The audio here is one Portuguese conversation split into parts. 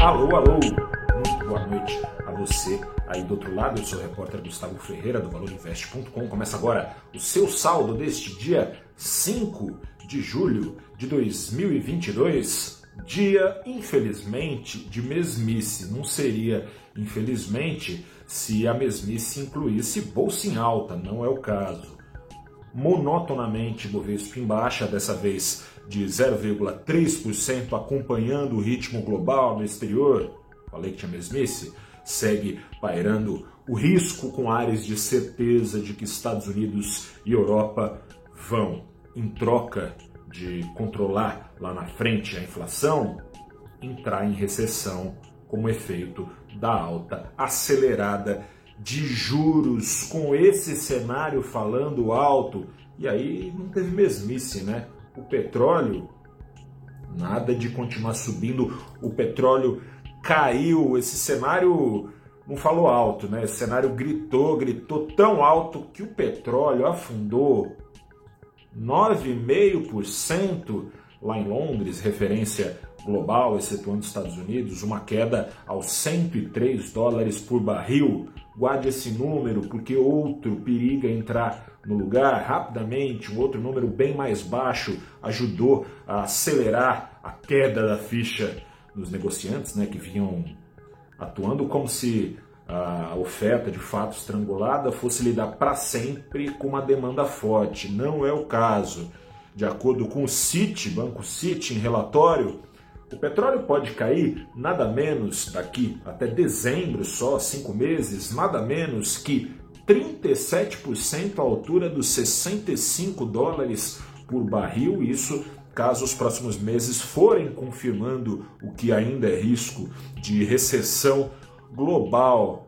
Alô, alô, muito boa noite a você aí do outro lado. Eu sou o repórter Gustavo Ferreira do ValorInvest.com. Começa agora o seu saldo deste dia 5 de julho de 2022. Dia, infelizmente, de mesmice. Não seria, infelizmente, se a mesmice incluísse bolsa em alta, não é o caso. Monotonamente, Bovespa em baixa, dessa vez de 0,3%, acompanhando o ritmo global no exterior. Falei que tinha mesmice. Segue pairando o risco com áreas de certeza de que Estados Unidos e Europa vão, em troca de controlar lá na frente a inflação, entrar em recessão como efeito da alta acelerada de juros. Com esse cenário falando alto, e aí não teve mesmice, né? O petróleo, nada de continuar subindo, o petróleo caiu, esse cenário não falou alto, né? Esse cenário gritou, gritou tão alto que o petróleo afundou 9,5% lá em Londres, referência global, excetuando os Estados Unidos, uma queda aos 103 dólares por barril. Guarde esse número, porque outro periga entrar no lugar rapidamente. Um outro número bem mais baixo ajudou a acelerar a queda da ficha dos negociantes, né, que vinham atuando como se a oferta de fato estrangulada fosse lidar para sempre com uma demanda forte. Não é o caso. De acordo com o Citi, Banco Citi, em relatório, o petróleo pode cair nada menos daqui até dezembro, só cinco meses, nada menos que 37% à altura dos 65 dólares por barril. Isso caso os próximos meses forem confirmando o que ainda é risco de recessão global.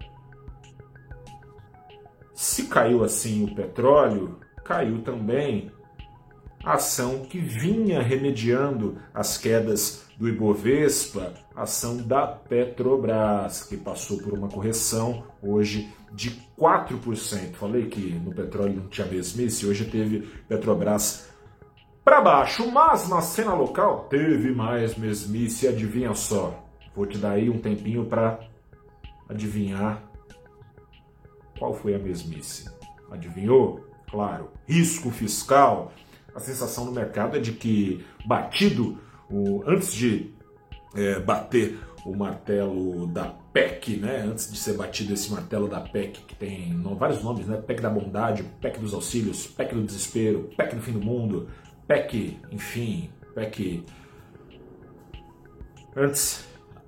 Se caiu assim o petróleo, caiu também a ação que vinha remediando as quedas do Ibovespa, ação da Petrobras, que passou por uma correção hoje de 4%. Falei que no petróleo não tinha mesmice, hoje teve Petrobras para baixo, mas na cena local teve mais mesmice, adivinha só. Vou te dar aí um tempinho para adivinhar qual foi a mesmice. Adivinhou? Claro, risco fiscal. A sensação no mercado é de que, batido, o, antes de é, bater o martelo da PEC, né? Antes de ser batido esse martelo da PEC, que tem vários nomes, né? PEC da bondade, PEC dos auxílios, PEC do desespero, PEC do fim do mundo, PEC, enfim, PEC. Antes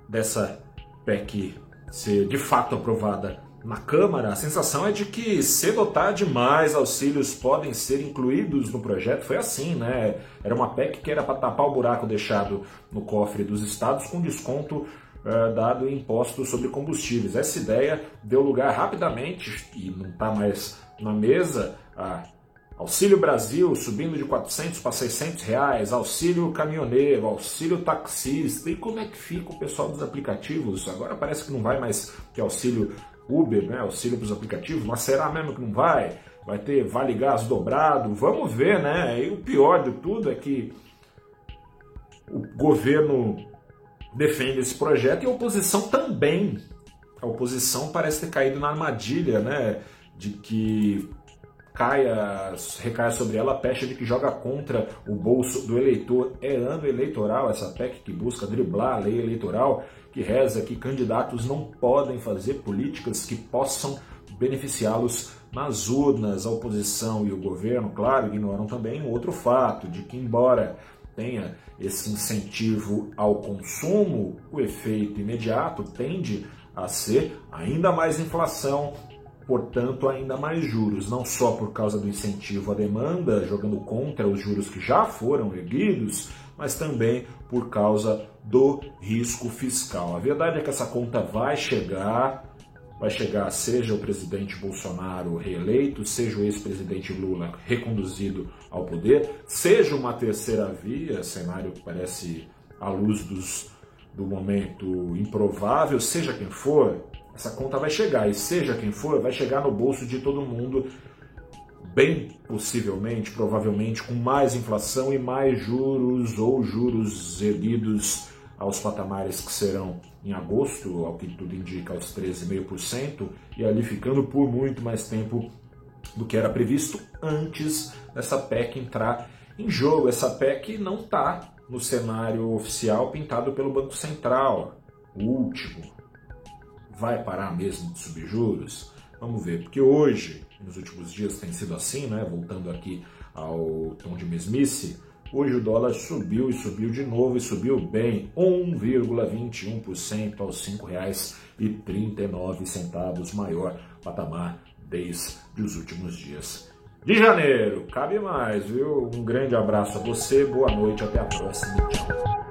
dessa PEC ser de fato aprovada na Câmara, a sensação é de que cedo ou tarde mais auxílios podem ser incluídos no projeto. Foi assim, né? Era uma PEC que era para tapar o buraco deixado no cofre dos estados com desconto eh, dado em impostos sobre combustíveis. Essa ideia deu lugar rapidamente, e não está mais na mesa, a Auxílio Brasil subindo de 400 para 600 reais, auxílio caminhoneiro, auxílio taxista. E como é que fica o pessoal dos aplicativos? Agora parece que não vai mais ter auxílio Uber, né? auxílio para os aplicativos, mas será mesmo que não vai? Vai ter vale gás dobrado? Vamos ver, né? E o pior de tudo é que o governo defende esse projeto e a oposição também. A oposição parece ter caído na armadilha, né? De que caia, recaia sobre ela a pecha de que joga contra o bolso do eleitor. É ano eleitoral essa PEC que busca driblar a lei eleitoral, que reza que candidatos não podem fazer políticas que possam beneficiá-los nas urnas. A oposição e o governo, claro, ignoram também um outro fato, de que embora tenha esse incentivo ao consumo, o efeito imediato tende a ser ainda mais inflação, portanto, ainda mais juros, não só por causa do incentivo à demanda, jogando contra os juros que já foram erguidos, mas também por causa do risco fiscal. A verdade é que essa conta vai chegar, vai chegar seja o presidente Bolsonaro reeleito, seja o ex-presidente Lula reconduzido ao poder, seja uma terceira via, cenário que parece à luz dos, do momento improvável, seja quem for, essa conta vai chegar, e seja quem for, vai chegar no bolso de todo mundo, bem possivelmente, provavelmente, com mais inflação e mais juros ou juros erguidos aos patamares que serão em agosto, ao que tudo indica, aos 13,5%, e ali ficando por muito mais tempo do que era previsto antes dessa PEC entrar em jogo. Essa PEC não está no cenário oficial pintado pelo Banco Central, o último. Vai parar mesmo de subir juros? Vamos ver, porque hoje, nos últimos dias tem sido assim, né? Voltando aqui ao tom de mesmice, hoje o dólar subiu e subiu de novo e subiu bem, 1,21% aos R$ 5,39, maior patamar desde os últimos dias de janeiro. Cabe mais, viu? Um grande abraço a você, boa noite, até a próxima. Tchau.